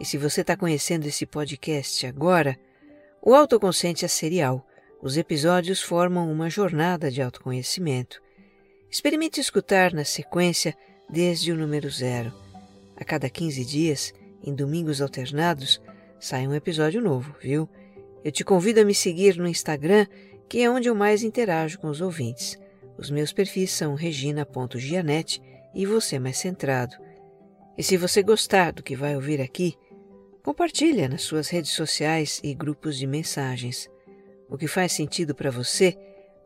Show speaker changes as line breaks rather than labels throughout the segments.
E se você está conhecendo esse podcast agora, o Autoconsciente é serial. Os episódios formam uma jornada de autoconhecimento. Experimente escutar na sequência desde o número zero. A cada 15 dias, em domingos alternados, sai um episódio novo, viu? Eu te convido a me seguir no Instagram, que é onde eu mais interajo com os ouvintes. Os meus perfis são regina.gianete e você mais centrado. E se você gostar do que vai ouvir aqui, Compartilha nas suas redes sociais e grupos de mensagens. O que faz sentido para você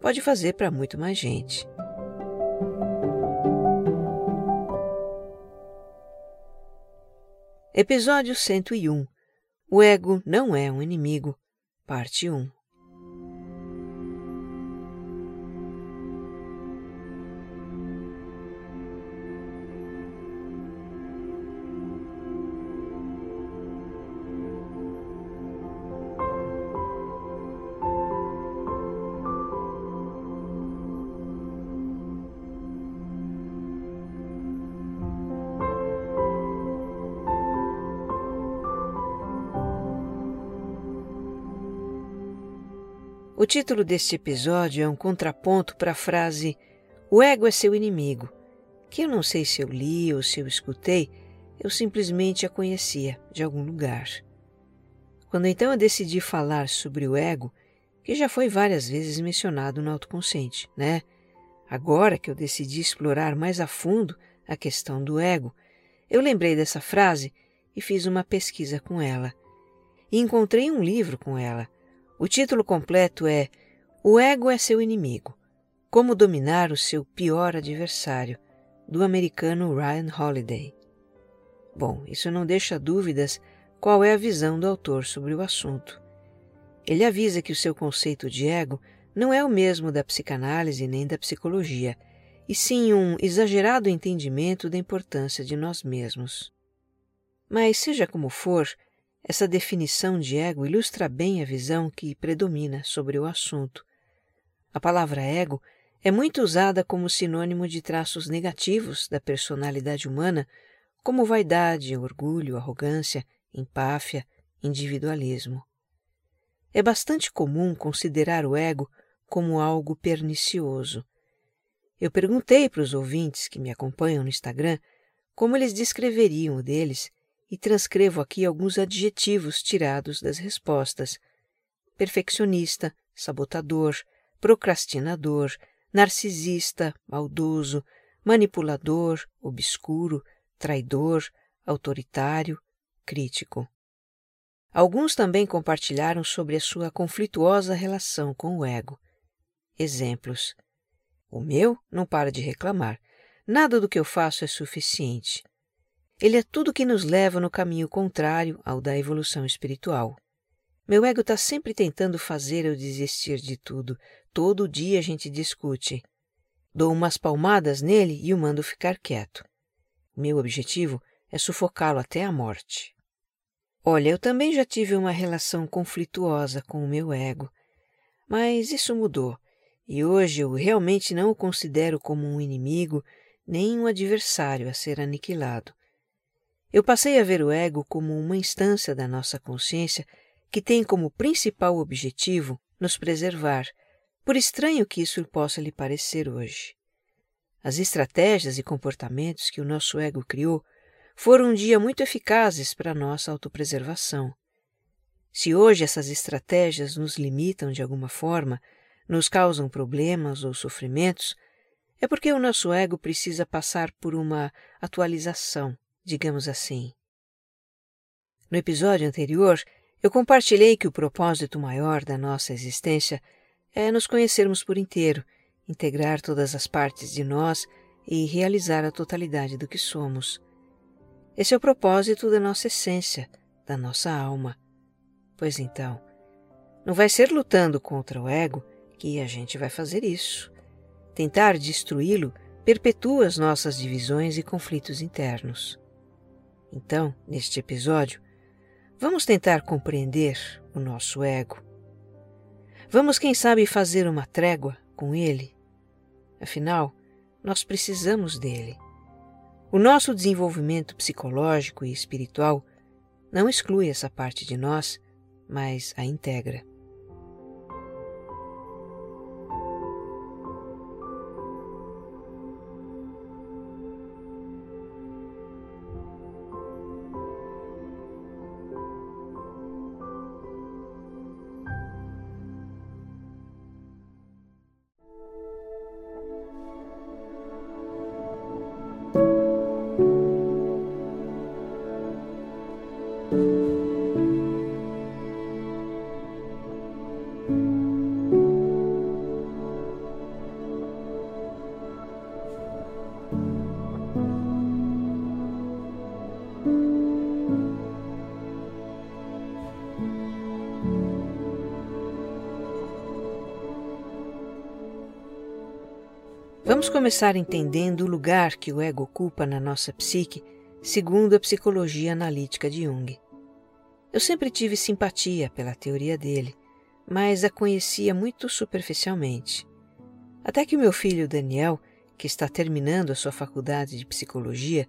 pode fazer para muito mais gente. Episódio 101 O ego não é um inimigo, parte 1 O título deste episódio é um contraponto para a frase O ego é seu inimigo, que eu não sei se eu li ou se eu escutei, eu simplesmente a conhecia de algum lugar. Quando então eu decidi falar sobre o ego, que já foi várias vezes mencionado no autoconsciente, né? Agora que eu decidi explorar mais a fundo a questão do ego, eu lembrei dessa frase e fiz uma pesquisa com ela. E encontrei um livro com ela, o título completo é O Ego é Seu Inimigo Como Dominar o Seu Pior Adversário, do americano Ryan Holiday. Bom, isso não deixa dúvidas qual é a visão do autor sobre o assunto. Ele avisa que o seu conceito de ego não é o mesmo da psicanálise nem da psicologia, e sim um exagerado entendimento da importância de nós mesmos. Mas, seja como for, essa definição de ego ilustra bem a visão que predomina sobre o assunto. A palavra ego é muito usada como sinônimo de traços negativos da personalidade humana, como vaidade, orgulho, arrogância, empáfia, individualismo. É bastante comum considerar o ego como algo pernicioso. Eu perguntei para os ouvintes que me acompanham no Instagram como eles descreveriam o deles e transcrevo aqui alguns adjetivos tirados das respostas: perfeccionista, sabotador, procrastinador, narcisista, maldoso, manipulador, obscuro, traidor, autoritário, crítico. Alguns também compartilharam sobre a sua conflituosa relação com o ego. Exemplos: O meu não para de reclamar. Nada do que eu faço é suficiente. Ele é tudo que nos leva no caminho contrário ao da evolução espiritual. Meu ego está sempre tentando fazer eu desistir de tudo. Todo dia a gente discute. Dou umas palmadas nele e o mando ficar quieto. Meu objetivo é sufocá-lo até a morte. Olha, eu também já tive uma relação conflituosa com o meu ego, mas isso mudou e hoje eu realmente não o considero como um inimigo nem um adversário a ser aniquilado. Eu passei a ver o ego como uma instância da nossa consciência que tem como principal objetivo nos preservar, por estranho que isso possa lhe parecer hoje. As estratégias e comportamentos que o nosso ego criou foram um dia muito eficazes para a nossa autopreservação. Se hoje essas estratégias nos limitam de alguma forma, nos causam problemas ou sofrimentos, é porque o nosso ego precisa passar por uma atualização, digamos assim. No episódio anterior, eu compartilhei que o propósito maior da nossa existência é nos conhecermos por inteiro, integrar todas as partes de nós e realizar a totalidade do que somos. Esse é o propósito da nossa essência, da nossa alma. Pois então, não vai ser lutando contra o ego que a gente vai fazer isso. Tentar destruí-lo perpetua as nossas divisões e conflitos internos. Então, neste episódio, vamos tentar compreender o nosso ego. Vamos, quem sabe, fazer uma trégua com ele. Afinal, nós precisamos dele. O nosso desenvolvimento psicológico e espiritual não exclui essa parte de nós, mas a integra. Vamos começar entendendo o lugar que o ego ocupa na nossa psique, segundo a psicologia analítica de Jung. Eu sempre tive simpatia pela teoria dele, mas a conhecia muito superficialmente. Até que o meu filho Daniel, que está terminando a sua faculdade de psicologia,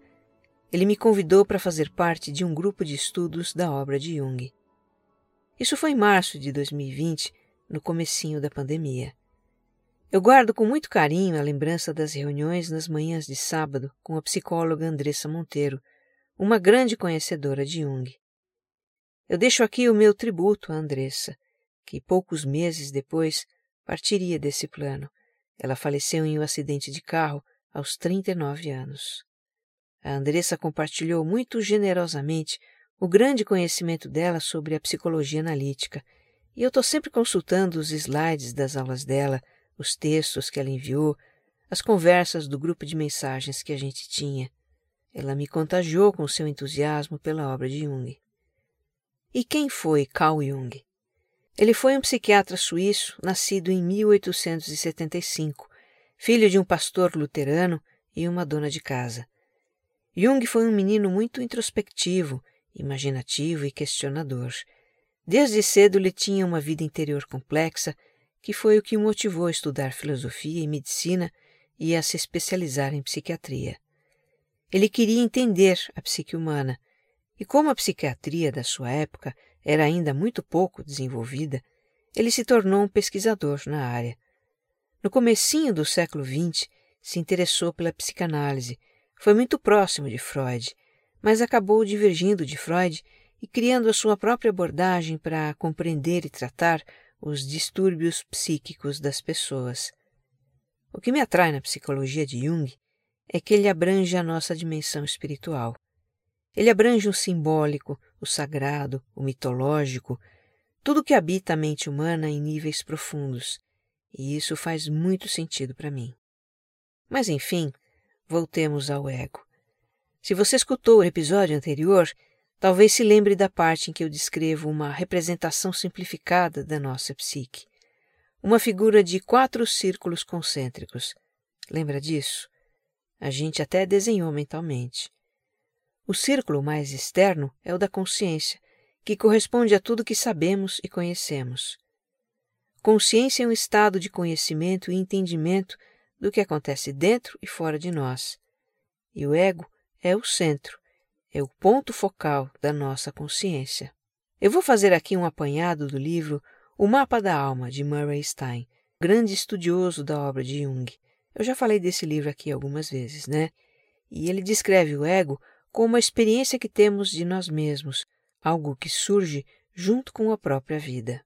ele me convidou para fazer parte de um grupo de estudos da obra de Jung. Isso foi em março de 2020, no comecinho da pandemia. Eu guardo com muito carinho a lembrança das reuniões nas manhãs de sábado com a psicóloga Andressa Monteiro, uma grande conhecedora de Jung. Eu deixo aqui o meu tributo a Andressa, que poucos meses depois partiria desse plano. Ela faleceu em um acidente de carro aos 39 anos. A Andressa compartilhou muito generosamente o grande conhecimento dela sobre a psicologia analítica, e eu estou sempre consultando os slides das aulas dela os textos que ela enviou, as conversas do grupo de mensagens que a gente tinha. Ela me contagiou com seu entusiasmo pela obra de Jung. E quem foi Carl Jung? Ele foi um psiquiatra suíço nascido em 1875, filho de um pastor luterano e uma dona de casa. Jung foi um menino muito introspectivo, imaginativo e questionador. Desde cedo ele tinha uma vida interior complexa que foi o que o motivou a estudar filosofia e medicina e a se especializar em psiquiatria. Ele queria entender a psique humana, e como a psiquiatria da sua época era ainda muito pouco desenvolvida, ele se tornou um pesquisador na área. No comecinho do século XX, se interessou pela psicanálise, foi muito próximo de Freud, mas acabou divergindo de Freud e criando a sua própria abordagem para compreender e tratar os distúrbios psíquicos das pessoas. O que me atrai na psicologia de Jung é que ele abrange a nossa dimensão espiritual. Ele abrange o simbólico, o sagrado, o mitológico, tudo que habita a mente humana em níveis profundos, e isso faz muito sentido para mim. Mas enfim, voltemos ao ego. Se você escutou o episódio anterior, Talvez se lembre da parte em que eu descrevo uma representação simplificada da nossa psique. Uma figura de quatro círculos concêntricos. Lembra disso? A gente até desenhou mentalmente. O círculo mais externo é o da consciência, que corresponde a tudo que sabemos e conhecemos. Consciência é um estado de conhecimento e entendimento do que acontece dentro e fora de nós. E o ego é o centro, é o ponto focal da nossa consciência. Eu vou fazer aqui um apanhado do livro O Mapa da Alma, de Murray Stein, grande estudioso da obra de Jung. Eu já falei desse livro aqui algumas vezes, né? E ele descreve o ego como a experiência que temos de nós mesmos, algo que surge junto com a própria vida.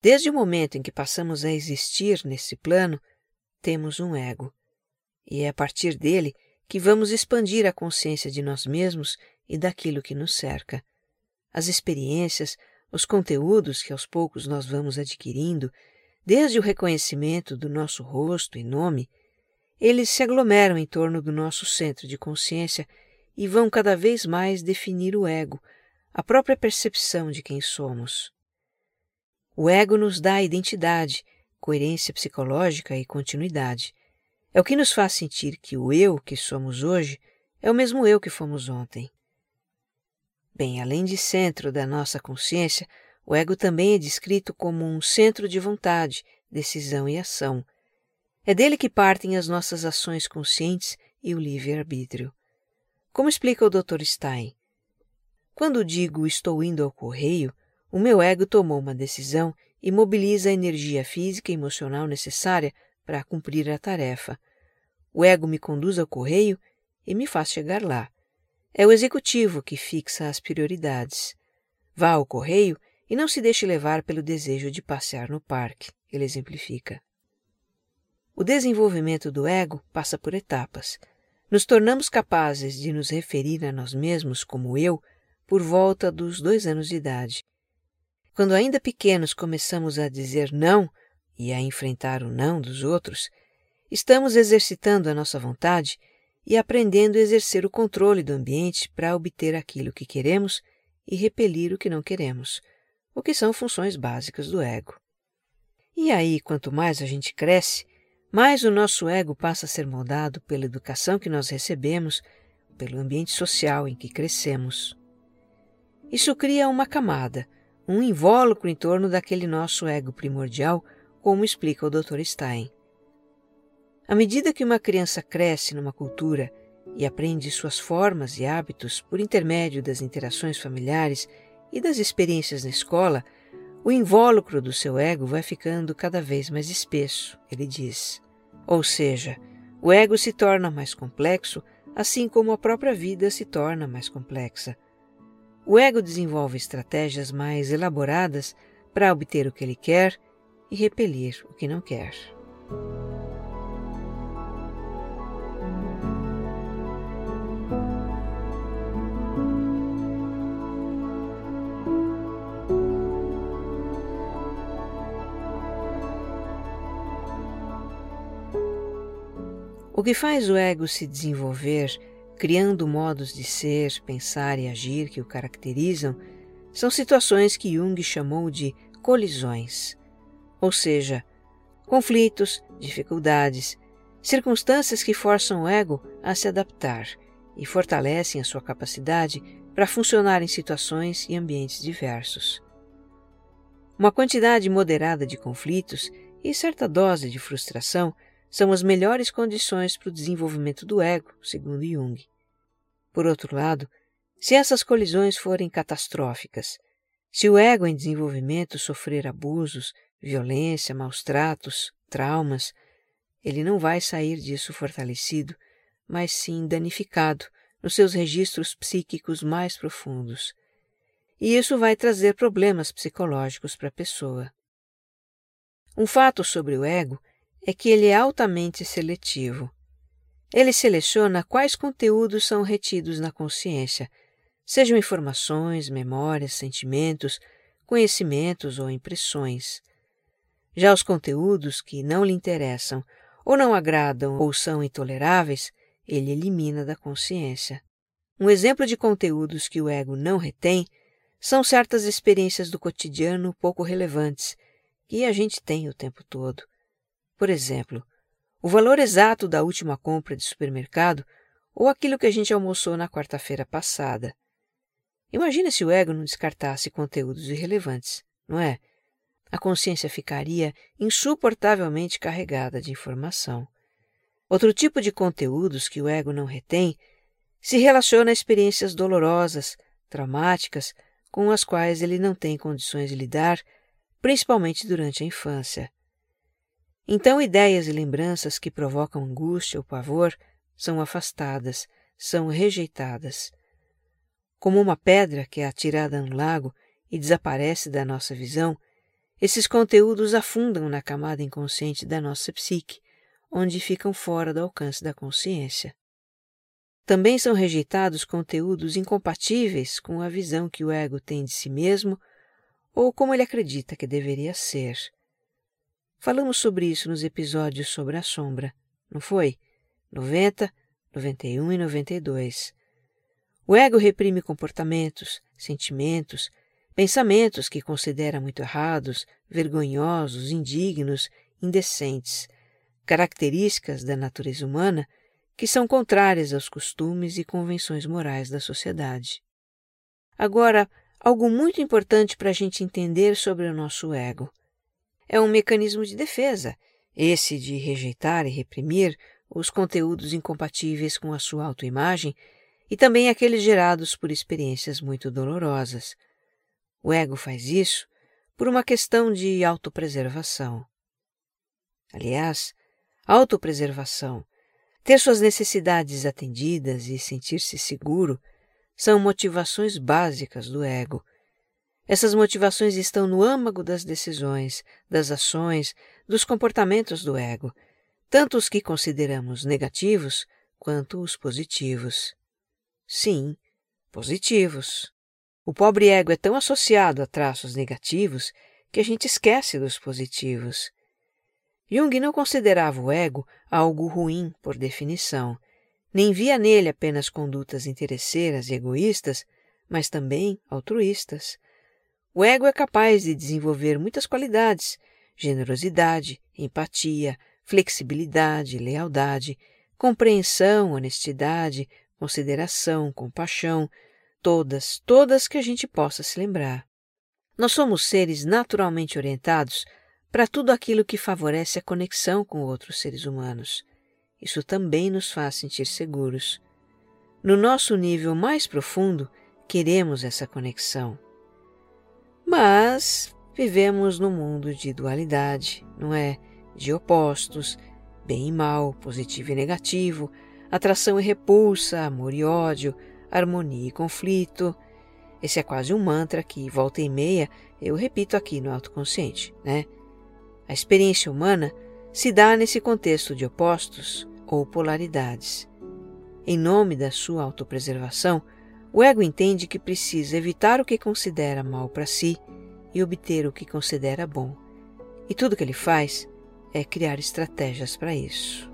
Desde o momento em que passamos a existir nesse plano, temos um ego, e é a partir dele que vamos expandir a consciência de nós mesmos e daquilo que nos cerca. As experiências, os conteúdos que aos poucos nós vamos adquirindo, desde o reconhecimento do nosso rosto e nome, eles se aglomeram em torno do nosso centro de consciência e vão cada vez mais definir o ego, a própria percepção de quem somos. O ego nos dá identidade, coerência psicológica e continuidade. É o que nos faz sentir que o eu que somos hoje é o mesmo eu que fomos ontem. Bem, além de centro da nossa consciência, o ego também é descrito como um centro de vontade, decisão e ação. É dele que partem as nossas ações conscientes e o livre-arbítrio. Como explica o Dr. Stein, quando digo estou indo ao correio, o meu ego tomou uma decisão e mobiliza a energia física e emocional necessária para cumprir a tarefa. O ego me conduz ao correio e me faz chegar lá. É o executivo que fixa as prioridades. Vá ao correio e não se deixe levar pelo desejo de passear no parque, ele exemplifica. O desenvolvimento do ego passa por etapas. Nos tornamos capazes de nos referir a nós mesmos como eu por volta dos dois anos de idade. Quando ainda pequenos começamos a dizer não e a enfrentar o não dos outros, estamos exercitando a nossa vontade e aprendendo a exercer o controle do ambiente para obter aquilo que queremos e repelir o que não queremos, o que são funções básicas do ego. E aí, quanto mais a gente cresce, mais o nosso ego passa a ser moldado pela educação que nós recebemos, pelo ambiente social em que crescemos. Isso cria uma camada, um invólucro em torno daquele nosso ego primordial, como explica o Dr. Stein. À medida que uma criança cresce numa cultura e aprende suas formas e hábitos por intermédio das interações familiares e das experiências na escola, o invólucro do seu ego vai ficando cada vez mais espesso, ele diz. Ou seja, o ego se torna mais complexo, assim como a própria vida se torna mais complexa. O ego desenvolve estratégias mais elaboradas para obter o que ele quer e repelir o que não quer. O que faz o ego se desenvolver, criando modos de ser, pensar e agir que o caracterizam, são situações que Jung chamou de colisões, ou seja, conflitos, dificuldades, circunstâncias que forçam o ego a se adaptar e fortalecem a sua capacidade para funcionar em situações e ambientes diversos. Uma quantidade moderada de conflitos e certa dose de frustração são as melhores condições para o desenvolvimento do ego, segundo Jung. Por outro lado, se essas colisões forem catastróficas, se o ego em desenvolvimento sofrer abusos, violência, maus tratos, traumas, ele não vai sair disso fortalecido, mas sim danificado nos seus registros psíquicos mais profundos. E isso vai trazer problemas psicológicos para a pessoa. Um fato sobre o ego é que ele é altamente seletivo. Ele seleciona quais conteúdos são retidos na consciência, sejam informações, memórias, sentimentos, conhecimentos ou impressões. Já os conteúdos que não lhe interessam, ou não agradam ou são intoleráveis, ele elimina da consciência. Um exemplo de conteúdos que o ego não retém são certas experiências do cotidiano pouco relevantes que a gente tem o tempo todo. Por exemplo, o valor exato da última compra de supermercado ou aquilo que a gente almoçou na quarta-feira passada. Imagina se o ego não descartasse conteúdos irrelevantes, não é? A consciência ficaria insuportavelmente carregada de informação. Outro tipo de conteúdos que o ego não retém se relaciona a experiências dolorosas, traumáticas, com as quais ele não tem condições de lidar, principalmente durante a infância. Então, ideias e lembranças que provocam angústia ou pavor são afastadas, são rejeitadas. Como uma pedra que é atirada no lago e desaparece da nossa visão, esses conteúdos afundam na camada inconsciente da nossa psique, onde ficam fora do alcance da consciência. Também são rejeitados conteúdos incompatíveis com a visão que o ego tem de si mesmo ou como ele acredita que deveria ser. Falamos sobre isso nos episódios sobre a sombra, não foi? 90, 91 e 92. O ego reprime comportamentos, sentimentos, pensamentos que considera muito errados, vergonhosos, indignos, indecentes, características da natureza humana que são contrárias aos costumes e convenções morais da sociedade. Agora, algo muito importante para a gente entender sobre o nosso ego. É um mecanismo de defesa, esse de rejeitar e reprimir os conteúdos incompatíveis com a sua autoimagem e também aqueles gerados por experiências muito dolorosas. O ego faz isso por uma questão de autopreservação. Aliás, autopreservação ter suas necessidades atendidas e sentir-se seguro são motivações básicas do ego. Essas motivações estão no âmago das decisões, das ações, dos comportamentos do ego, tanto os que consideramos negativos quanto os positivos. Sim, positivos. O pobre ego é tão associado a traços negativos que a gente esquece dos positivos. Jung não considerava o ego algo ruim por definição, nem via nele apenas condutas interesseiras e egoístas, mas também altruístas. O ego é capaz de desenvolver muitas qualidades: generosidade, empatia, flexibilidade, lealdade, compreensão, honestidade, consideração, compaixão, todas, todas que a gente possa se lembrar. Nós somos seres naturalmente orientados para tudo aquilo que favorece a conexão com outros seres humanos. Isso também nos faz sentir seguros. No nosso nível mais profundo, queremos essa conexão. Mas vivemos num mundo de dualidade, não é? De opostos, bem e mal, positivo e negativo, atração e repulsa, amor e ódio, harmonia e conflito. Esse é quase um mantra que, volta e meia, eu repito aqui no autoconsciente, né? A experiência humana se dá nesse contexto de opostos ou polaridades. Em nome da sua autopreservação, o ego entende que precisa evitar o que considera mal para si e obter o que considera bom. E tudo que ele faz é criar estratégias para isso.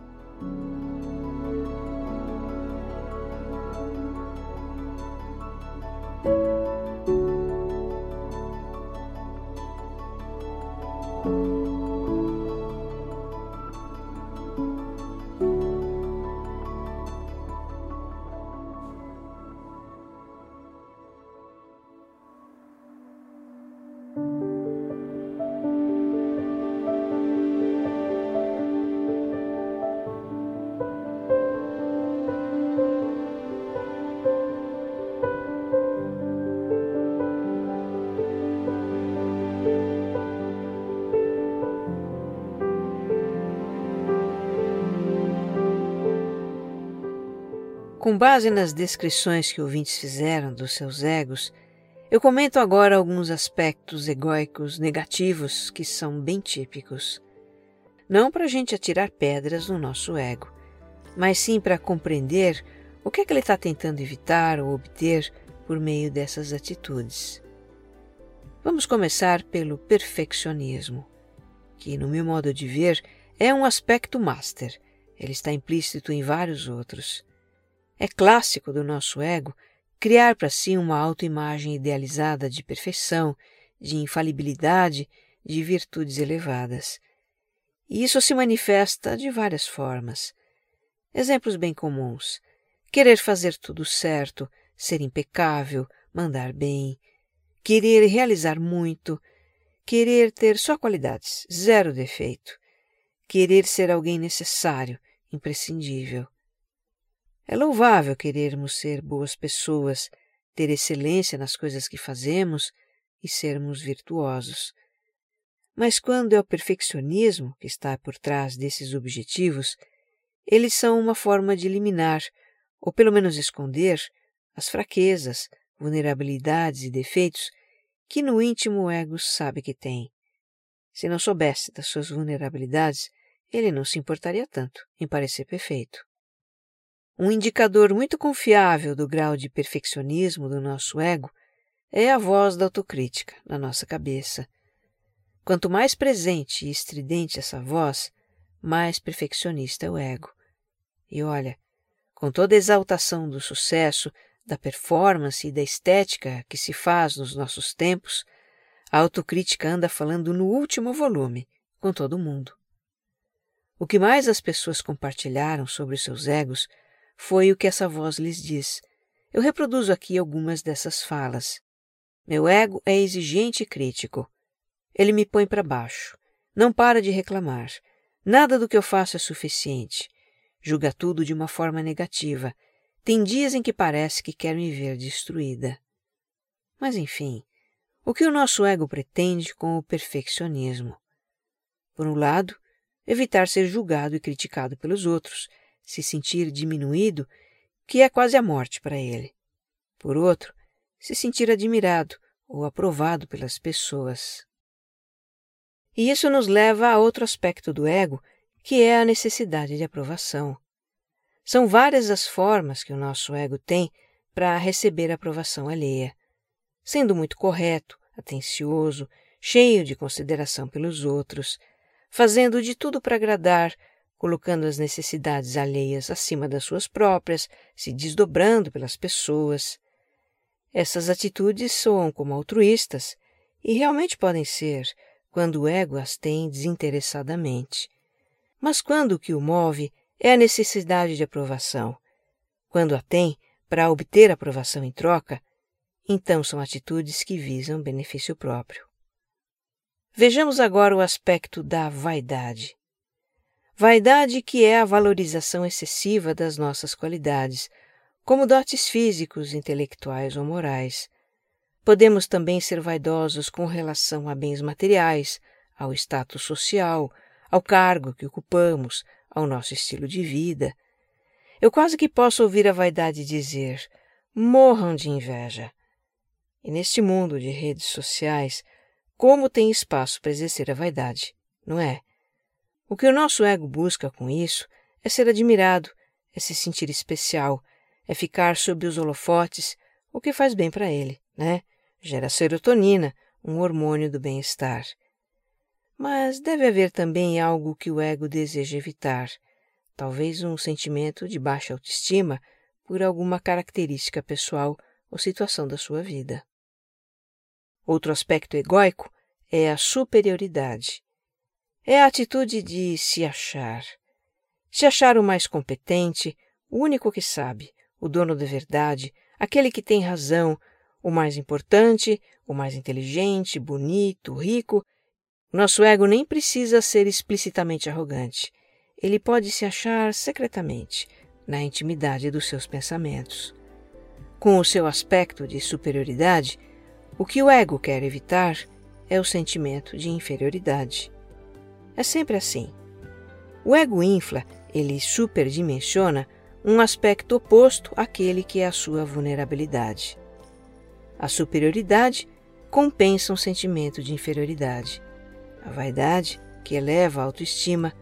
Com base nas descrições que ouvintes fizeram dos seus egos, eu comento agora alguns aspectos egóicos negativos que são bem típicos. Não para a gente atirar pedras no nosso ego, mas sim para compreender o que é que ele está tentando evitar ou obter por meio dessas atitudes. Vamos começar pelo perfeccionismo, que, no meu modo de ver, é um aspecto master. Ele está implícito em vários outros. É clássico do nosso ego criar para si uma autoimagem idealizada de perfeição, de infalibilidade, de virtudes elevadas. E isso se manifesta de várias formas. Exemplos bem comuns: querer fazer tudo certo, ser impecável, mandar bem, querer realizar muito, querer ter só qualidades, zero defeito, querer ser alguém necessário, imprescindível. É louvável querermos ser boas pessoas, ter excelência nas coisas que fazemos e sermos virtuosos. Mas quando é o perfeccionismo que está por trás desses objetivos, eles são uma forma de eliminar ou pelo menos esconder, as fraquezas, vulnerabilidades e defeitos que no íntimo o ego sabe que tem. Se não soubesse das suas vulnerabilidades, ele não se importaria tanto em parecer perfeito. Um indicador muito confiável do grau de perfeccionismo do nosso ego é a voz da autocrítica na nossa cabeça. Quanto mais presente e estridente essa voz, mais perfeccionista é o ego. E olha, com toda a exaltação do sucesso, da performance e da estética que se faz nos nossos tempos, a autocrítica anda falando no último volume com todo mundo. O que mais as pessoas compartilharam sobre os seus egos foi o que essa voz lhes diz. Eu reproduzo aqui algumas dessas falas. Meu ego é exigente e crítico. Ele me põe para baixo. Não para de reclamar. Nada do que eu faço é suficiente. Julga tudo de uma forma negativa. Tem dias em que parece que quer me ver destruída. Mas enfim, o que o nosso ego pretende com o perfeccionismo? Por um lado, evitar ser julgado e criticado pelos outros, se sentir diminuído, que é quase a morte para ele. Por outro, se sentir admirado ou aprovado pelas pessoas. E isso nos leva a outro aspecto do ego, que é a necessidade de aprovação. São várias as formas que o nosso ego tem para receber a aprovação alheia. Sendo muito correto, atencioso, cheio de consideração pelos outros, fazendo de tudo para agradar, colocando as necessidades alheias acima das suas próprias, se desdobrando pelas pessoas. Essas atitudes soam como altruístas e realmente podem ser quando o ego as tem desinteressadamente. Mas quando o que o move é a necessidade de aprovação, quando a tem para obter aprovação em troca, então são atitudes que visam benefício próprio. Vejamos agora o aspecto da vaidade. Vaidade que é a valorização excessiva das nossas qualidades, como dotes físicos, intelectuais ou morais. Podemos também ser vaidosos com relação a bens materiais, ao status social, ao cargo que ocupamos, ao nosso estilo de vida. Eu quase que posso ouvir a vaidade dizer: morram de inveja. E neste mundo de redes sociais, como tem espaço para exercer a vaidade, não é? O que o nosso ego busca com isso é ser admirado, é se sentir especial, é ficar sob os holofotes, o que faz bem para ele, né? Gera serotonina, um hormônio do bem-estar. Mas deve haver também algo que o ego deseja evitar, talvez um sentimento de baixa autoestima por alguma característica pessoal ou situação da sua vida. Outro aspecto egóico é a superioridade. É a atitude de se achar. Se achar o mais competente, o único que sabe, o dono da verdade, aquele que tem razão, o mais importante, o mais inteligente, bonito, rico. Nosso ego nem precisa ser explicitamente arrogante. Ele pode se achar secretamente, na intimidade dos seus pensamentos. Com o seu aspecto de superioridade, o que o ego quer evitar é o sentimento de inferioridade. É sempre assim. O ego infla, ele superdimensiona um aspecto oposto àquele que é a sua vulnerabilidade. A superioridade compensa um sentimento de inferioridade. A vaidade, que eleva a autoestima,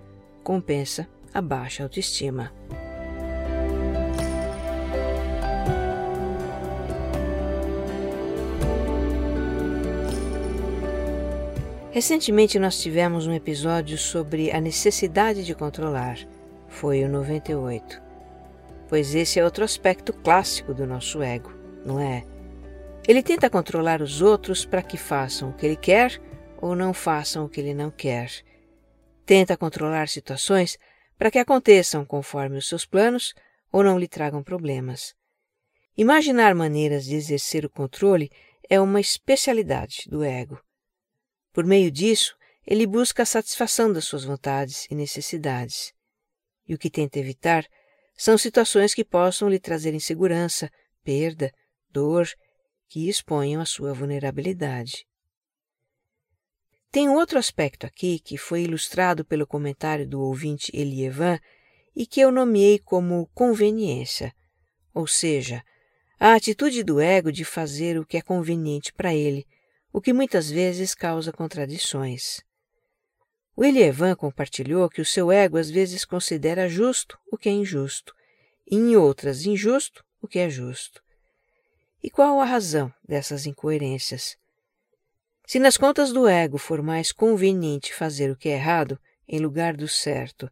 compensa a baixa autoestima. Recentemente nós tivemos um episódio sobre a necessidade de controlar. Foi o 98. Pois esse é outro aspecto clássico do nosso ego, não é? Ele tenta controlar os outros para que façam o que ele quer ou não façam o que ele não quer. Tenta controlar situações para que aconteçam conforme os seus planos ou não lhe tragam problemas. Imaginar maneiras de exercer o controle é uma especialidade do ego. Por meio disso, ele busca a satisfação das suas vontades e necessidades. E o que tenta evitar são situações que possam lhe trazer insegurança, perda, dor, que exponham a sua vulnerabilidade. Tem outro aspecto aqui que foi ilustrado pelo comentário do ouvinte Elievan e que eu nomeei como conveniência, ou seja, a atitude do ego de fazer o que é conveniente para ele, o que muitas vezes causa contradições. William Evan compartilhou que o seu ego às vezes considera justo o que é injusto, e em outras injusto o que é justo. E qual a razão dessas incoerências? Se nas contas do ego for mais conveniente fazer o que é errado em lugar do certo,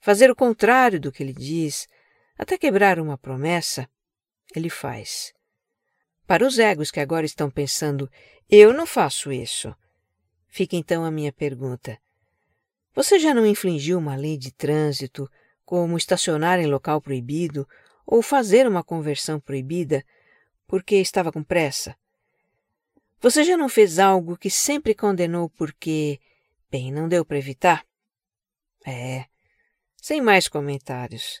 fazer o contrário do que ele diz, até quebrar uma promessa, ele faz. Para os egos que agora estão pensando, eu não faço isso, fica então a minha pergunta. Você já não infringiu uma lei de trânsito, como estacionar em local proibido ou fazer uma conversão proibida, porque estava com pressa? Você já não fez algo que sempre condenou porque, bem, não deu para evitar? É. Sem mais comentários.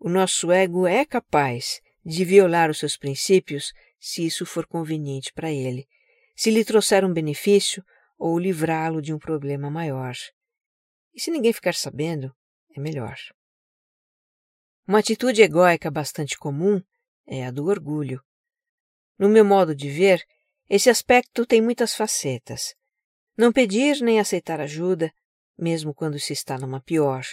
O nosso ego é capaz de violar os seus princípios se isso for conveniente para ele, se lhe trouxer um benefício ou livrá-lo de um problema maior. E se ninguém ficar sabendo, é melhor. Uma atitude egóica bastante comum é a do orgulho. No meu modo de ver, esse aspecto tem muitas facetas. Não pedir nem aceitar ajuda, mesmo quando se está numa pior.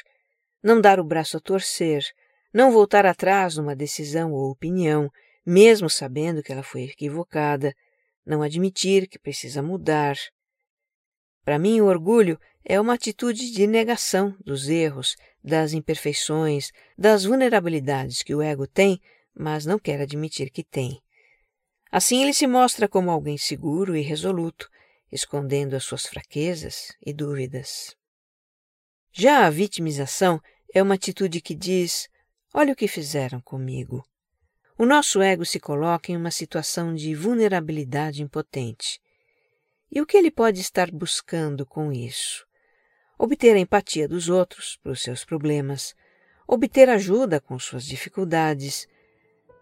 Não dar o braço a torcer. Não voltar atrás numa decisão ou opinião, mesmo sabendo que ela foi equivocada. Não admitir que precisa mudar. Para mim, o orgulho é uma atitude de negação dos erros, das imperfeições, das vulnerabilidades que o ego tem, mas não quer admitir que tem. Assim ele se mostra como alguém seguro e resoluto, escondendo as suas fraquezas e dúvidas. Já a vitimização é uma atitude que diz: Olha o que fizeram comigo. O nosso ego se coloca em uma situação de vulnerabilidade impotente. E o que ele pode estar buscando com isso? Obter a empatia dos outros para os seus problemas, obter ajuda com suas dificuldades,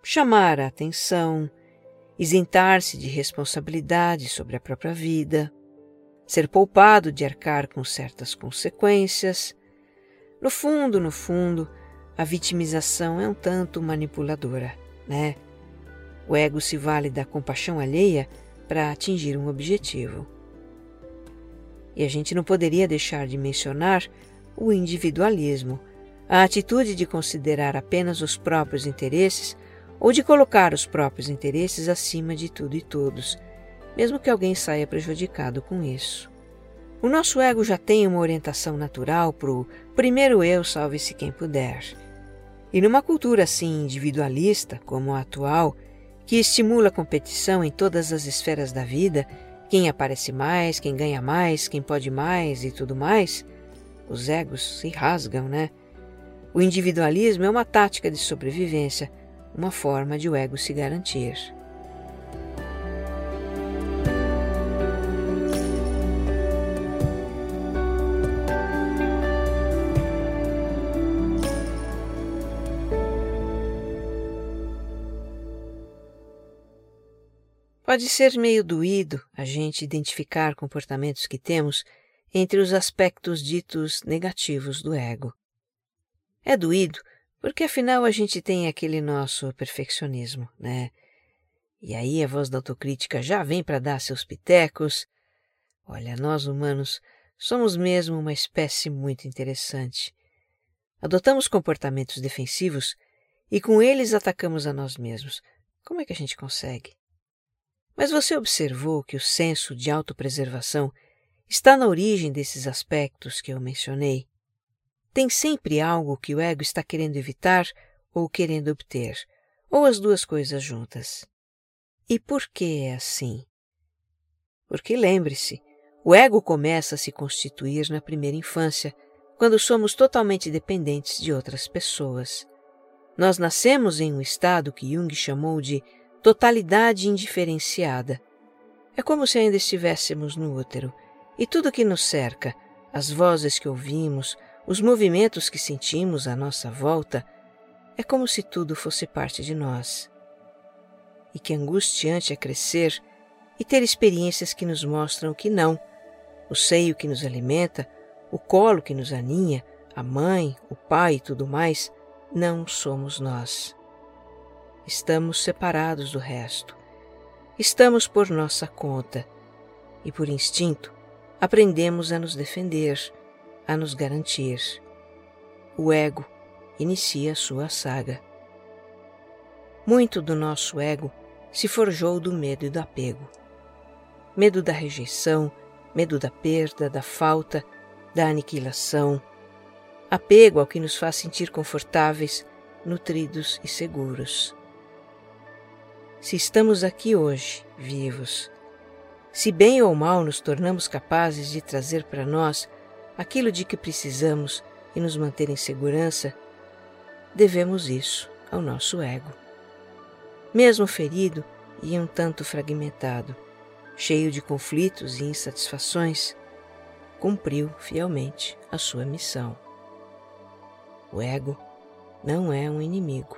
chamar a atenção, isentar-se de responsabilidade sobre a própria vida, ser poupado de arcar com certas consequências. No fundo, no fundo, a vitimização é um tanto manipuladora, né? O ego se vale da compaixão alheia para atingir um objetivo. E a gente não poderia deixar de mencionar o individualismo, a atitude de considerar apenas os próprios interesses ou de colocar os próprios interesses acima de tudo e todos, mesmo que alguém saia prejudicado com isso. O nosso ego já tem uma orientação natural para o primeiro eu salve-se quem puder. E numa cultura assim individualista, como a atual, que estimula a competição em todas as esferas da vida, quem aparece mais, quem ganha mais, quem pode mais e tudo mais, os egos se rasgam, né? O individualismo é uma tática de sobrevivência uma forma de o ego se garantir. Pode ser meio doído a gente identificar comportamentos que temos entre os aspectos ditos negativos do ego. É doído porque afinal a gente tem aquele nosso perfeccionismo, né? E aí a voz da autocrítica já vem para dar seus pitecos. Olha, nós humanos somos mesmo uma espécie muito interessante. Adotamos comportamentos defensivos e com eles atacamos a nós mesmos. Como é que a gente consegue? Mas você observou que o senso de autopreservação está na origem desses aspectos que eu mencionei? tem sempre algo que o ego está querendo evitar ou querendo obter, ou as duas coisas juntas. E por que é assim? Porque lembre-se, o ego começa a se constituir na primeira infância, quando somos totalmente dependentes de outras pessoas. Nós nascemos em um estado que Jung chamou de totalidade indiferenciada. É como se ainda estivéssemos no útero, e tudo que nos cerca, as vozes que ouvimos, os movimentos que sentimos à nossa volta, é como se tudo fosse parte de nós. E que angustiante é crescer e ter experiências que nos mostram que não. O seio que nos alimenta, o colo que nos aninha, a mãe, o pai e tudo mais, não somos nós. Estamos separados do resto. Estamos por nossa conta e, por instinto, aprendemos a nos defender, a nos garantir. O ego inicia sua saga. Muito do nosso ego se forjou do medo e do apego. Medo da rejeição, medo da perda, da falta, da aniquilação. Apego ao que nos faz sentir confortáveis, nutridos e seguros. Se estamos aqui hoje, vivos, se bem ou mal nos tornamos capazes de trazer para nós aquilo de que precisamos e nos manter em segurança, devemos isso ao nosso ego mesmo ferido e um tanto fragmentado, cheio de conflitos e insatisfações, cumpriu fielmente a sua missão. O ego não é um inimigo.